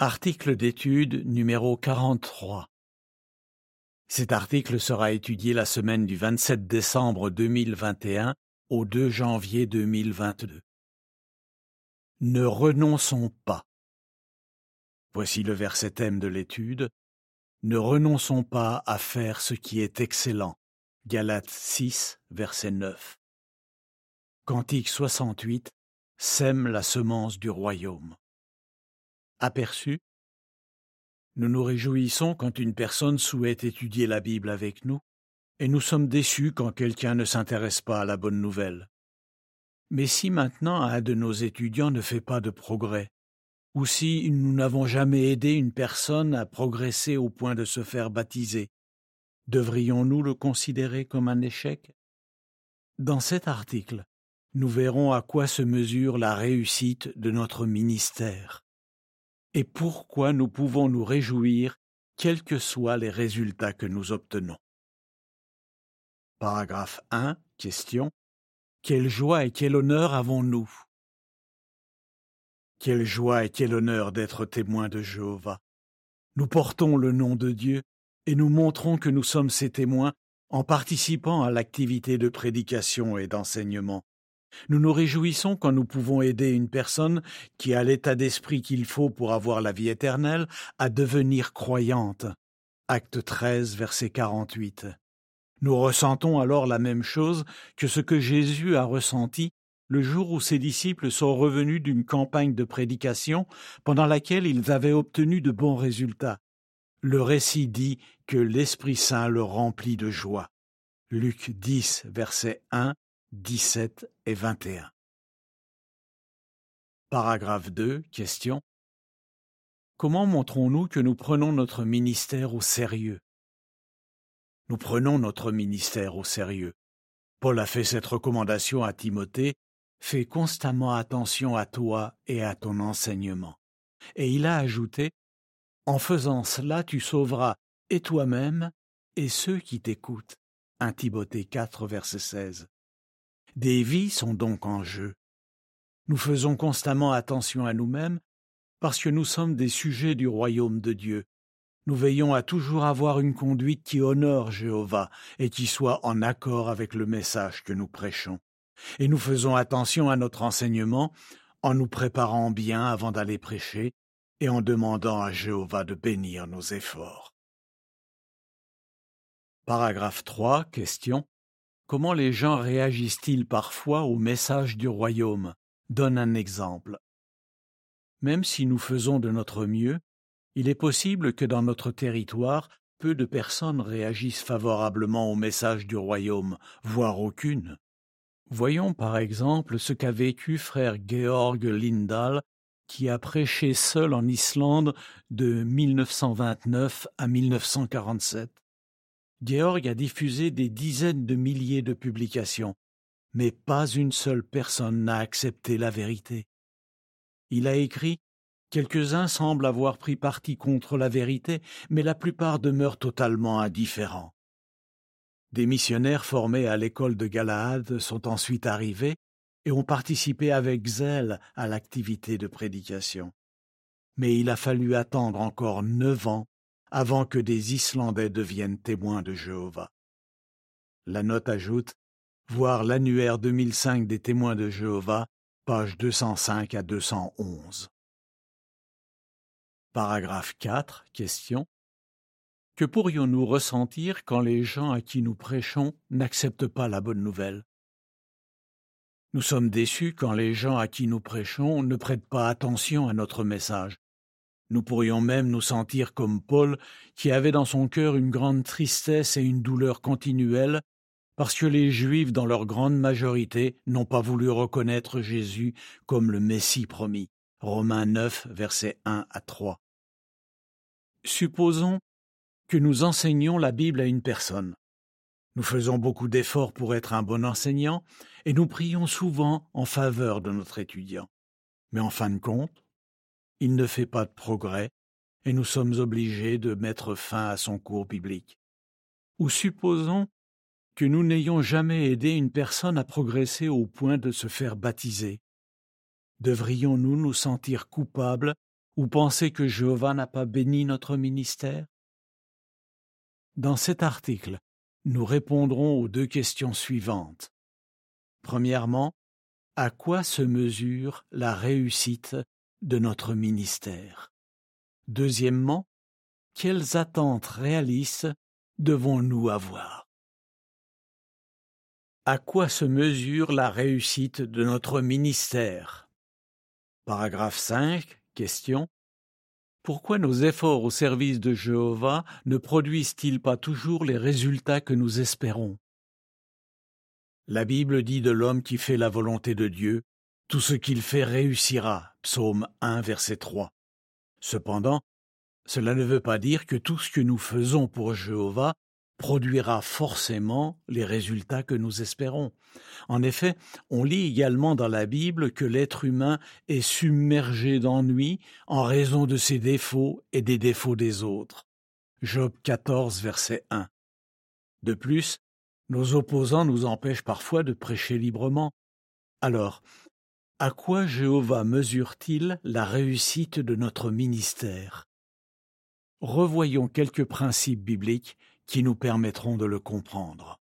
Article d'étude numéro 43. Cet article sera étudié la semaine du 27 décembre 2021 au 2 janvier 2022. Ne renonçons pas. Voici le verset thème de l'étude. Ne renonçons pas à faire ce qui est excellent. Galates 6, verset 9. Cantique 68. Sème la semence du royaume. Aperçu. Nous nous réjouissons quand une personne souhaite étudier la Bible avec nous, et nous sommes déçus quand quelqu'un ne s'intéresse pas à la bonne nouvelle. Mais si maintenant un de nos étudiants ne fait pas de progrès, ou si nous n'avons jamais aidé une personne à progresser au point de se faire baptiser, devrions-nous le considérer comme un échec? Dans cet article, nous verrons à quoi se mesure la réussite de notre ministère et pourquoi nous pouvons nous réjouir quels que soient les résultats que nous obtenons? Paragraphe 1. Question. Quelle joie et quel honneur avons-nous? Quelle joie et quel honneur d'être témoins de Jéhovah. Nous portons le nom de Dieu et nous montrons que nous sommes ses témoins en participant à l'activité de prédication et d'enseignement. Nous nous réjouissons quand nous pouvons aider une personne qui a l'état d'esprit qu'il faut pour avoir la vie éternelle à devenir croyante. Acte 13, verset 48. Nous ressentons alors la même chose que ce que Jésus a ressenti le jour où ses disciples sont revenus d'une campagne de prédication pendant laquelle ils avaient obtenu de bons résultats. Le récit dit que l'Esprit Saint le remplit de joie. Luc 10, verset 1 17 et 21. Paragraphe 2. Question. Comment montrons-nous que nous prenons notre ministère au sérieux? Nous prenons notre ministère au sérieux. Paul a fait cette recommandation à Timothée. Fais constamment attention à toi et à ton enseignement. Et il a ajouté En faisant cela, tu sauveras et toi-même et ceux qui t'écoutent. 1 Timothée 4, verset 16. Des vies sont donc en jeu. Nous faisons constamment attention à nous-mêmes parce que nous sommes des sujets du royaume de Dieu. Nous veillons à toujours avoir une conduite qui honore Jéhovah et qui soit en accord avec le message que nous prêchons. Et nous faisons attention à notre enseignement en nous préparant bien avant d'aller prêcher et en demandant à Jéhovah de bénir nos efforts. Paragraphe 3. Question. Comment les gens réagissent-ils parfois au message du royaume? Donne un exemple. Même si nous faisons de notre mieux, il est possible que dans notre territoire, peu de personnes réagissent favorablement au message du royaume, voire aucune. Voyons par exemple ce qu'a vécu frère Georg Lindahl, qui a prêché seul en Islande de 1929 à 1947. Georg a diffusé des dizaines de milliers de publications, mais pas une seule personne n'a accepté la vérité. Il a écrit Quelques-uns semblent avoir pris parti contre la vérité, mais la plupart demeurent totalement indifférents. Des missionnaires formés à l'école de Galahad sont ensuite arrivés et ont participé avec zèle à l'activité de prédication. Mais il a fallu attendre encore neuf ans avant que des Islandais deviennent témoins de Jéhovah. La note ajoute Voir l'annuaire 2005 des témoins de Jéhovah, page 205 à 211. Paragraphe 4. Question. Que pourrions-nous ressentir quand les gens à qui nous prêchons n'acceptent pas la bonne nouvelle? Nous sommes déçus quand les gens à qui nous prêchons ne prêtent pas attention à notre message nous pourrions même nous sentir comme Paul, qui avait dans son cœur une grande tristesse et une douleur continuelle, parce que les Juifs, dans leur grande majorité, n'ont pas voulu reconnaître Jésus comme le Messie promis. Romains 9, versets 1 à 3. Supposons que nous enseignions la Bible à une personne. Nous faisons beaucoup d'efforts pour être un bon enseignant et nous prions souvent en faveur de notre étudiant. Mais en fin de compte, il ne fait pas de progrès, et nous sommes obligés de mettre fin à son cours biblique. Ou supposons que nous n'ayons jamais aidé une personne à progresser au point de se faire baptiser. Devrions-nous nous sentir coupables Ou pensez que Jéhovah n'a pas béni notre ministère? Dans cet article, nous répondrons aux deux questions suivantes. Premièrement, à quoi se mesure la réussite de notre ministère Deuxièmement, quelles attentes réalistes devons-nous avoir? À quoi se mesure la réussite de notre ministère? Paragraphe 5. Question. Pourquoi nos efforts au service de Jéhovah ne produisent-ils pas toujours les résultats que nous espérons? La Bible dit de l'homme qui fait la volonté de Dieu, tout ce qu'il fait réussira. Psaume 1, verset 3. Cependant, cela ne veut pas dire que tout ce que nous faisons pour Jéhovah produira forcément les résultats que nous espérons. En effet, on lit également dans la Bible que l'être humain est submergé d'ennui en raison de ses défauts et des défauts des autres. Job 14, verset 1. De plus, nos opposants nous empêchent parfois de prêcher librement. Alors, à quoi Jéhovah mesure-t-il la réussite de notre ministère? Revoyons quelques principes bibliques qui nous permettront de le comprendre.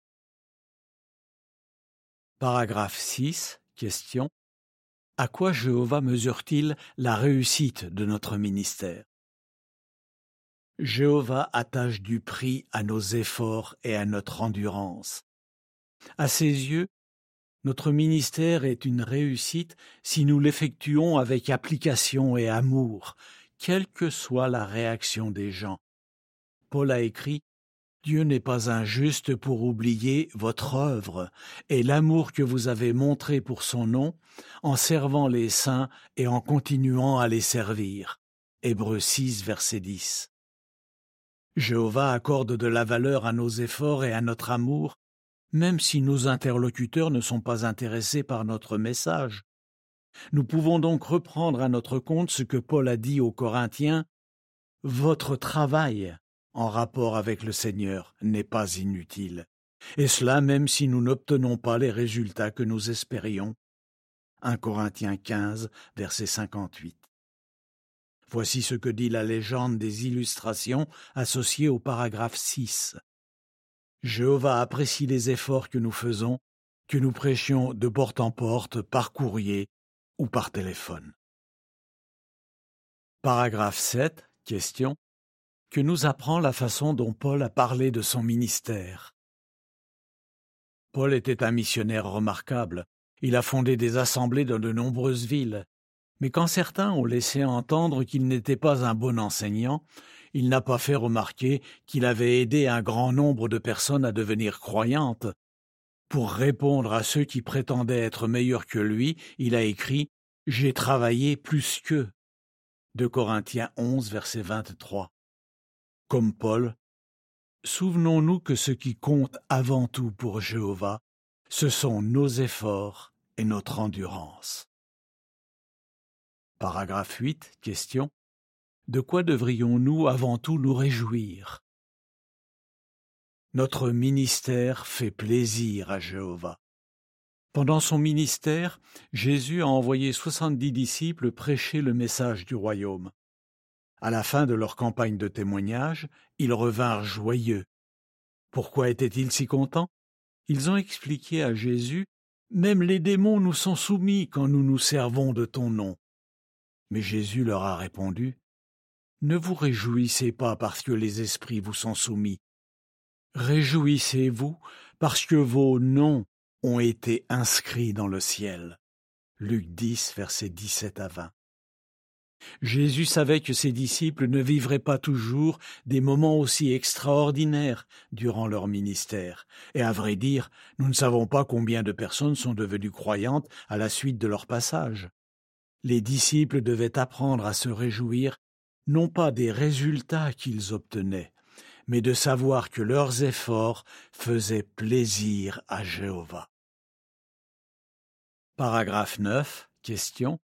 Paragraphe 6. Question. À quoi Jéhovah mesure-t-il la réussite de notre ministère? Jéhovah attache du prix à nos efforts et à notre endurance. À ses yeux, notre ministère est une réussite si nous l'effectuons avec application et amour, quelle que soit la réaction des gens. Paul a écrit Dieu n'est pas injuste pour oublier votre œuvre et l'amour que vous avez montré pour son nom en servant les saints et en continuant à les servir. Hébreux 6, verset 10. Jéhovah accorde de la valeur à nos efforts et à notre amour, même si nos interlocuteurs ne sont pas intéressés par notre message. Nous pouvons donc reprendre à notre compte ce que Paul a dit aux Corinthiens Votre travail en rapport avec le Seigneur n'est pas inutile, et cela même si nous n'obtenons pas les résultats que nous espérions. 1 Corinthiens 15, verset 58. Voici ce que dit la légende des illustrations associées au paragraphe 6. Jéhovah apprécie les efforts que nous faisons, que nous prêchions de porte en porte, par courrier, ou par téléphone. Paragraphe 7. Question. Que nous apprend la façon dont Paul a parlé de son ministère? Paul était un missionnaire remarquable. Il a fondé des assemblées dans de nombreuses villes. Mais quand certains ont laissé entendre qu'il n'était pas un bon enseignant, il n'a pas fait remarquer qu'il avait aidé un grand nombre de personnes à devenir croyantes, pour répondre à ceux qui prétendaient être meilleurs que lui, il a écrit J'ai travaillé plus qu'eux. De Corinthiens 11, verset 23. Comme Paul, souvenons-nous que ce qui compte avant tout pour Jéhovah, ce sont nos efforts et notre endurance. Paragraphe 8. Question. De quoi devrions-nous avant tout nous réjouir? Notre ministère fait plaisir à Jéhovah. Pendant son ministère, Jésus a envoyé soixante-dix disciples prêcher le message du royaume. À la fin de leur campagne de témoignage, ils revinrent joyeux. Pourquoi étaient-ils si contents? Ils ont expliqué à Jésus Même les démons nous sont soumis quand nous nous servons de ton nom. Mais Jésus leur a répondu Ne vous réjouissez pas parce que les esprits vous sont soumis, Réjouissez-vous parce que vos noms ont été inscrits dans le ciel. Luc 10, versets 17 à 20. Jésus savait que ses disciples ne vivraient pas toujours des moments aussi extraordinaires durant leur ministère, et à vrai dire, nous ne savons pas combien de personnes sont devenues croyantes à la suite de leur passage. Les disciples devaient apprendre à se réjouir non pas des résultats qu'ils obtenaient, mais de savoir que leurs efforts faisaient plaisir à Jéhovah. Paragraphe 9. Question.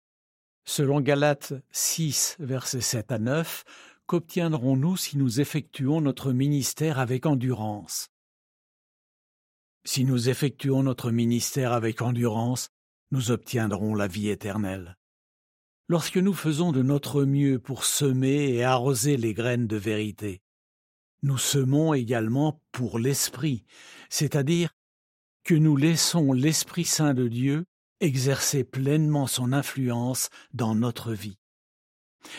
Selon Galates 6, versets 7 à 9, qu'obtiendrons-nous si nous effectuons notre ministère avec endurance? Si nous effectuons notre ministère avec endurance, nous obtiendrons la vie éternelle. Lorsque nous faisons de notre mieux pour semer et arroser les graines de vérité. Nous semons également pour l'Esprit, c'est-à-dire que nous laissons l'Esprit Saint de Dieu exercer pleinement son influence dans notre vie.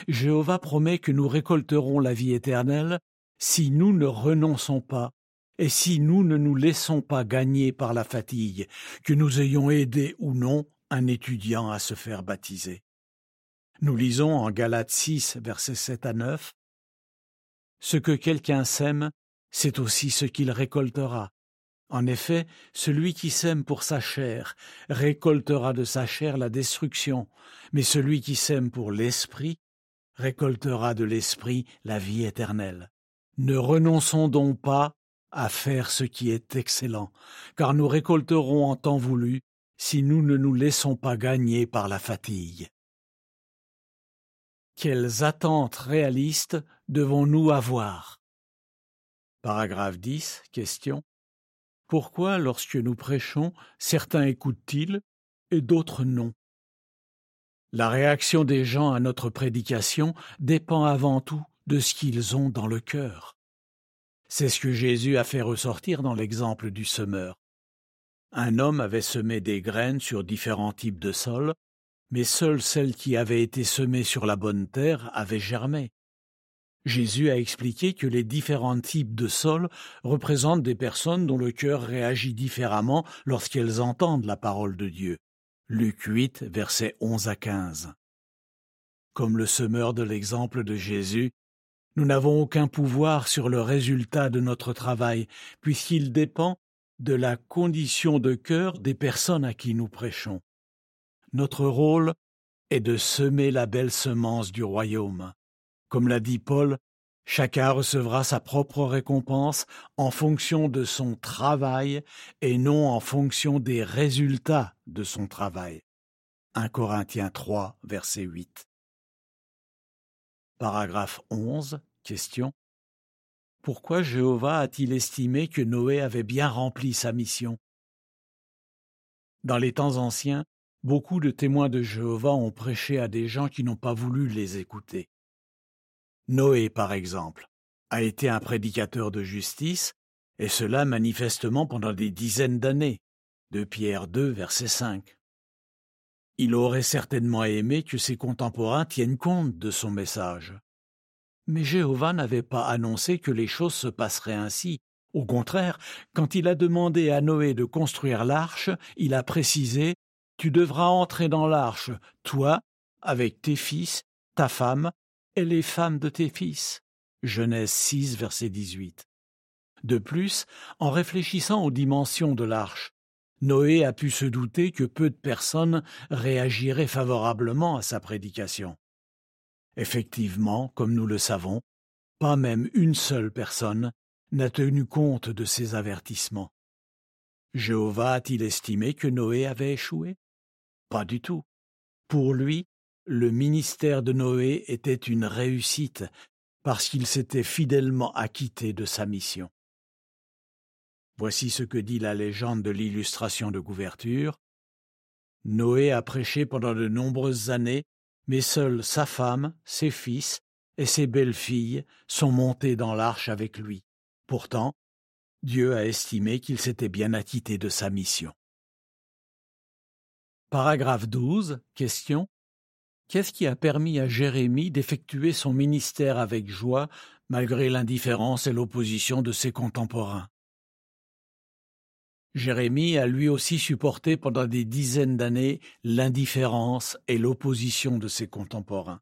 Jéhovah promet que nous récolterons la vie éternelle si nous ne renonçons pas et si nous ne nous laissons pas gagner par la fatigue, que nous ayons aidé ou non un étudiant à se faire baptiser. Nous lisons en Galates 6, versets 7 à 9 Ce que quelqu'un sème, c'est aussi ce qu'il récoltera. En effet, celui qui sème pour sa chair récoltera de sa chair la destruction, mais celui qui sème pour l'esprit récoltera de l'esprit la vie éternelle. Ne renonçons donc pas à faire ce qui est excellent, car nous récolterons en temps voulu si nous ne nous laissons pas gagner par la fatigue. Quelles attentes réalistes devons-nous avoir? Paragraphe 10. Question. Pourquoi, lorsque nous prêchons, certains écoutent-ils et d'autres non? La réaction des gens à notre prédication dépend avant tout de ce qu'ils ont dans le cœur. C'est ce que Jésus a fait ressortir dans l'exemple du semeur. Un homme avait semé des graines sur différents types de sols, mais seules celles qui avaient été semées sur la bonne terre avaient germé. Jésus a expliqué que les différents types de sols représentent des personnes dont le cœur réagit différemment lorsqu'elles entendent la parole de Dieu. Luc 8, versets 11 à 15. Comme le semeur de l'exemple de Jésus, nous n'avons aucun pouvoir sur le résultat de notre travail, puisqu'il dépend de la condition de cœur des personnes à qui nous prêchons. Notre rôle est de semer la belle semence du royaume. Comme l'a dit Paul, chacun recevra sa propre récompense en fonction de son travail et non en fonction des résultats de son travail. 1 Corinthiens 3, verset 8. Paragraphe 11. Question. Pourquoi Jéhovah a-t-il estimé que Noé avait bien rempli sa mission? Dans les temps anciens, beaucoup de témoins de Jéhovah ont prêché à des gens qui n'ont pas voulu les écouter. Noé, par exemple, a été un prédicateur de justice, et cela manifestement pendant des dizaines d'années, de Pierre 2, verset 5. Il aurait certainement aimé que ses contemporains tiennent compte de son message. Mais Jéhovah n'avait pas annoncé que les choses se passeraient ainsi. Au contraire, quand il a demandé à Noé de construire l'arche, il a précisé Tu devras entrer dans l'arche, toi, avec tes fils, ta femme, et les femmes de tes fils. Genèse 6, verset 18. De plus, en réfléchissant aux dimensions de l'arche, Noé a pu se douter que peu de personnes réagiraient favorablement à sa prédication. Effectivement, comme nous le savons, pas même une seule personne n'a tenu compte de ces avertissements. Jéhovah a-t-il estimé que Noé avait échoué? Pas du tout. Pour lui, le ministère de Noé était une réussite parce qu'il s'était fidèlement acquitté de sa mission. Voici ce que dit la légende de l'illustration de couverture. Noé a prêché pendant de nombreuses années, mais seule sa femme, ses fils et ses belles-filles sont montés dans l'arche avec lui. Pourtant, Dieu a estimé qu'il s'était bien acquitté de sa mission. Paragraphe 12. Question. Qu'est-ce qui a permis à Jérémie d'effectuer son ministère avec joie, malgré l'indifférence et l'opposition de ses contemporains? Jérémie a lui aussi supporté pendant des dizaines d'années l'indifférence et l'opposition de ses contemporains.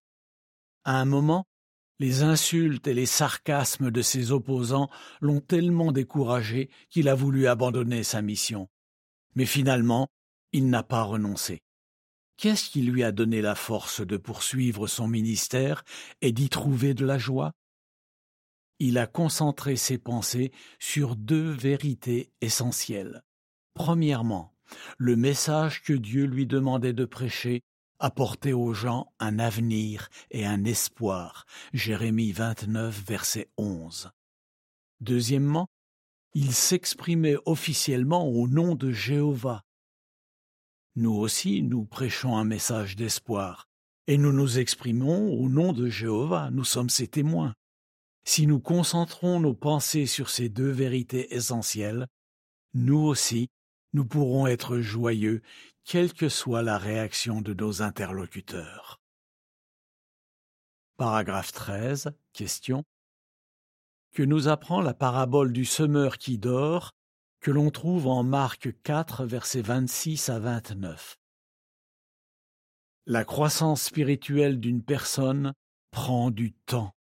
À un moment, les insultes et les sarcasmes de ses opposants l'ont tellement découragé qu'il a voulu abandonner sa mission. Mais finalement, il n'a pas renoncé. Qu'est-ce qui lui a donné la force de poursuivre son ministère et d'y trouver de la joie? Il a concentré ses pensées sur deux vérités essentielles. Premièrement, le message que Dieu lui demandait de prêcher apportait aux gens un avenir et un espoir. Jérémie 29, verset 11. Deuxièmement, il s'exprimait officiellement au nom de Jéhovah, nous aussi, nous prêchons un message d'espoir, Et nous nous exprimons au nom de Jéhovah, nous sommes ses témoins. Si nous concentrons nos pensées sur ces deux vérités essentielles, nous aussi, nous pourrons être joyeux, quelle que soit la réaction de nos interlocuteurs. Paragraphe 13. Question. Que nous apprend la parabole du semeur qui dort, que l'on trouve en Marc 4, versets 26 à 29. La croissance spirituelle d'une personne prend du temps.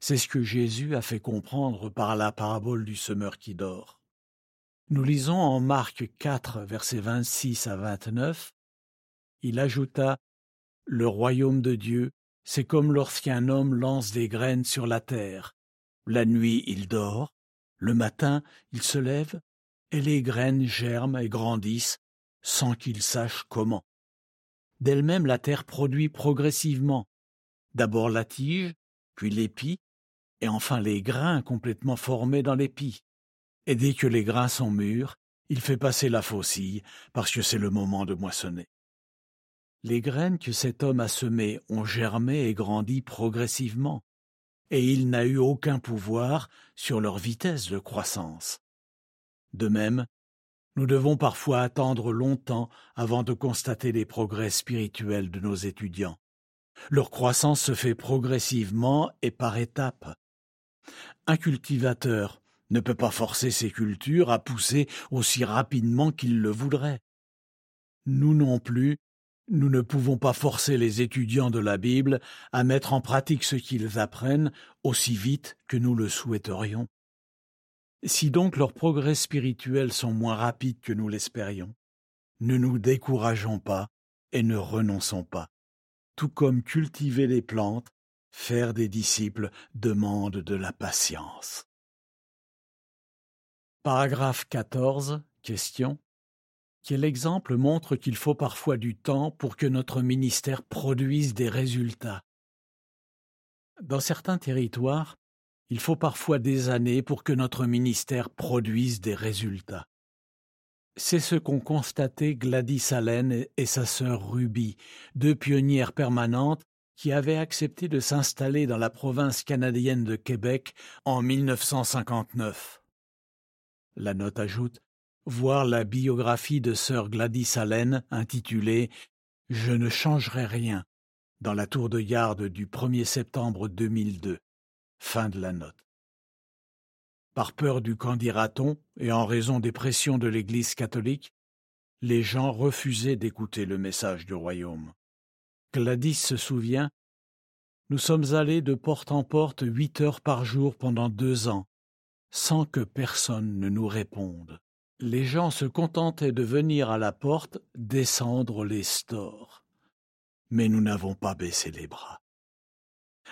C'est ce que Jésus a fait comprendre par la parabole du semeur qui dort. Nous lisons en Marc 4, versets 26 à 29. Il ajouta Le royaume de Dieu c'est comme lorsqu'un homme lance des graines sur la terre. La nuit il dort, le matin il se lève, et les graines germent et grandissent sans qu'il sache comment. D'elle-même la terre produit progressivement, d'abord la tige, puis l'épi, et enfin les grains complètement formés dans l'épi. Et dès que les grains sont mûrs, il fait passer la faucille, parce que c'est le moment de moissonner. Les graines que cet homme a semées ont germé et grandi progressivement, et il n'a eu aucun pouvoir sur leur vitesse de croissance. De même, nous devons parfois attendre longtemps avant de constater les progrès spirituels de nos étudiants. Leur croissance se fait progressivement et par étapes. Un cultivateur ne peut pas forcer ses cultures à pousser aussi rapidement qu'il le voudrait. Nous non plus nous ne pouvons pas forcer les étudiants de la Bible à mettre en pratique ce qu'ils apprennent aussi vite que nous le souhaiterions. Si donc leurs progrès spirituels sont moins rapides que nous l'espérions, ne nous décourageons pas et ne renonçons pas. Tout comme cultiver les plantes, faire des disciples demande de la patience. Paragraphe 14. Question. Quel exemple montre qu'il faut parfois du temps pour que notre ministère produise des résultats. Dans certains territoires, il faut parfois des années pour que notre ministère produise des résultats. C'est ce qu'ont constaté Gladys Allen et sa sœur Ruby, deux pionnières permanentes qui avaient accepté de s'installer dans la province canadienne de Québec en 1959. La note ajoute voir la biographie de sœur Gladys Allen intitulée Je ne changerai rien dans la tour de garde du 1er septembre 2002. Fin de la note. Par peur du qu'en et en raison des pressions de l'Église catholique, les gens refusaient d'écouter le message du royaume. Gladys se souvient Nous sommes allés de porte en porte huit heures par jour pendant deux ans, sans que personne ne nous réponde les gens se contentaient de venir à la porte descendre les stores. Mais nous n'avons pas baissé les bras.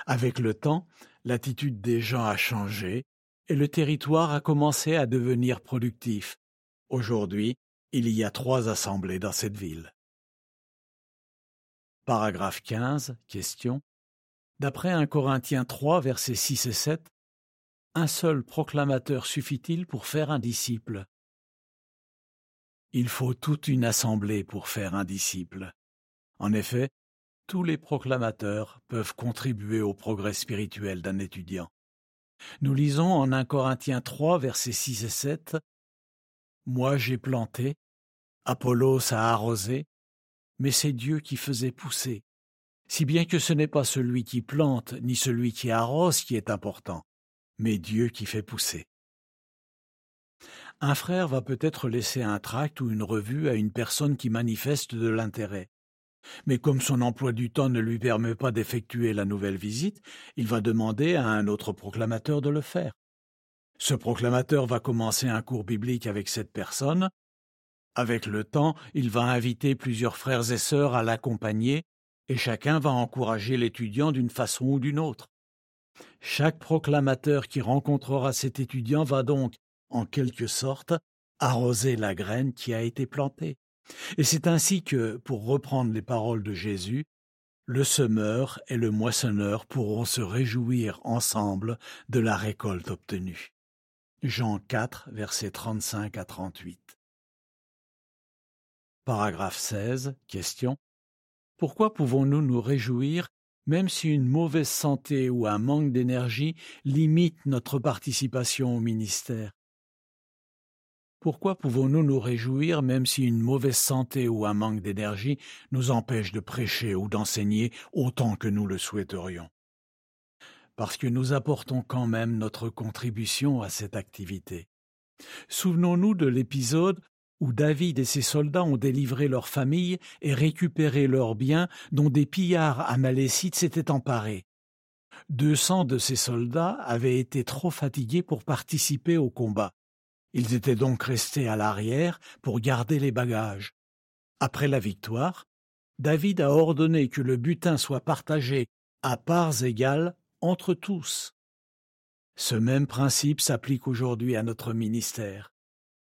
Avec le temps, l'attitude des gens a changé et le territoire a commencé à devenir productif. Aujourd'hui, il y a trois assemblées dans cette ville. Paragraphe 15. Question. D'après 1 Corinthiens 3, versets 6 et 7, un seul proclamateur suffit-il pour faire un disciple? Il faut toute une assemblée pour faire un disciple. En effet, tous les proclamateurs peuvent contribuer au progrès spirituel d'un étudiant. Nous lisons en 1 Corinthiens 3, versets 6 et 7 Moi j'ai planté, Apollos a arrosé, mais c'est Dieu qui faisait pousser. Si bien que ce n'est pas celui qui plante ni celui qui arrose qui est important, mais Dieu qui fait pousser. Un frère va peut-être laisser un tract ou une revue à une personne qui manifeste de l'intérêt. Mais comme son emploi du temps ne lui permet pas d'effectuer la nouvelle visite, il va demander à un autre proclamateur de le faire. Ce proclamateur va commencer un cours biblique avec cette personne. Avec le temps, il va inviter plusieurs frères et sœurs à l'accompagner, et chacun va encourager l'étudiant d'une façon ou d'une autre. Chaque proclamateur qui rencontrera cet étudiant va donc, en quelque sorte, arroser la graine qui a été plantée. Et c'est ainsi que, pour reprendre les paroles de Jésus, le semeur et le moissonneur pourront se réjouir ensemble de la récolte obtenue. Jean 4, versets 35 à 38. Paragraphe 16. Question. Pourquoi pouvons-nous nous réjouir même si une mauvaise santé ou un manque d'énergie limite notre participation au ministère? Pourquoi pouvons-nous nous réjouir même si une mauvaise santé ou un manque d'énergie nous empêche de prêcher ou d'enseigner autant que nous le souhaiterions? Parce que nous apportons quand même notre contribution à cette activité. Souvenons-nous de l'épisode où David et ses soldats ont délivré leur famille et récupéré leurs biens dont des pillards amalécites s'étaient emparés. Deux cents de ces soldats avaient été trop fatigués pour participer au combat. Ils étaient donc restés à l'arrière pour garder les bagages. Après la victoire, David a ordonné que le butin soit partagé à parts égales entre tous. Ce même principe s'applique aujourd'hui à notre ministère.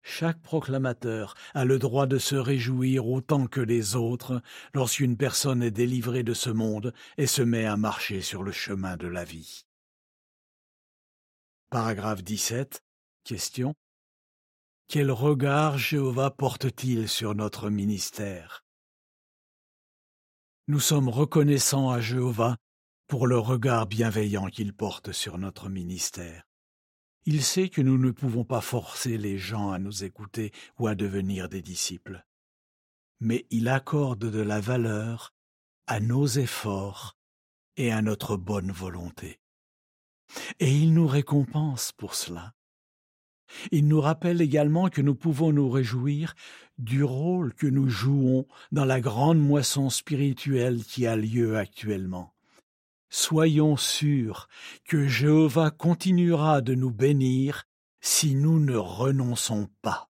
Chaque proclamateur a le droit de se réjouir autant que les autres lorsqu'une personne est délivrée de ce monde et se met à marcher sur le chemin de la vie. Paragraphe 17. Question. Quel regard Jéhovah porte-t-il sur notre ministère? Nous sommes reconnaissants à Jéhovah pour le regard bienveillant qu'il porte sur notre ministère. Il sait que nous ne pouvons pas forcer les gens à nous écouter ou à devenir des disciples. Mais il accorde de la valeur à nos efforts et à notre bonne volonté. Et il nous récompense pour cela. Il nous rappelle également que nous pouvons nous réjouir du rôle que nous jouons dans la grande moisson spirituelle qui a lieu actuellement. Soyons sûrs que Jéhovah continuera de nous bénir si nous ne renonçons pas.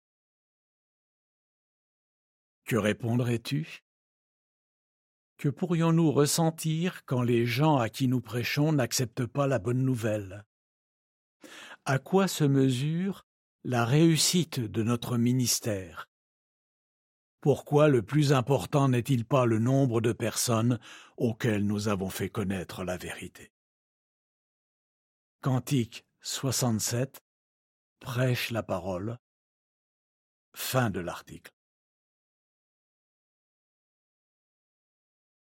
Que répondrais-tu? Que pourrions-nous ressentir quand les gens à qui nous prêchons n'acceptent pas la bonne nouvelle? À quoi se mesure la réussite de notre ministère pourquoi le plus important n'est-il pas le nombre de personnes auxquelles nous avons fait connaître la vérité? Cantique 67 Prêche la parole. Fin de l'article.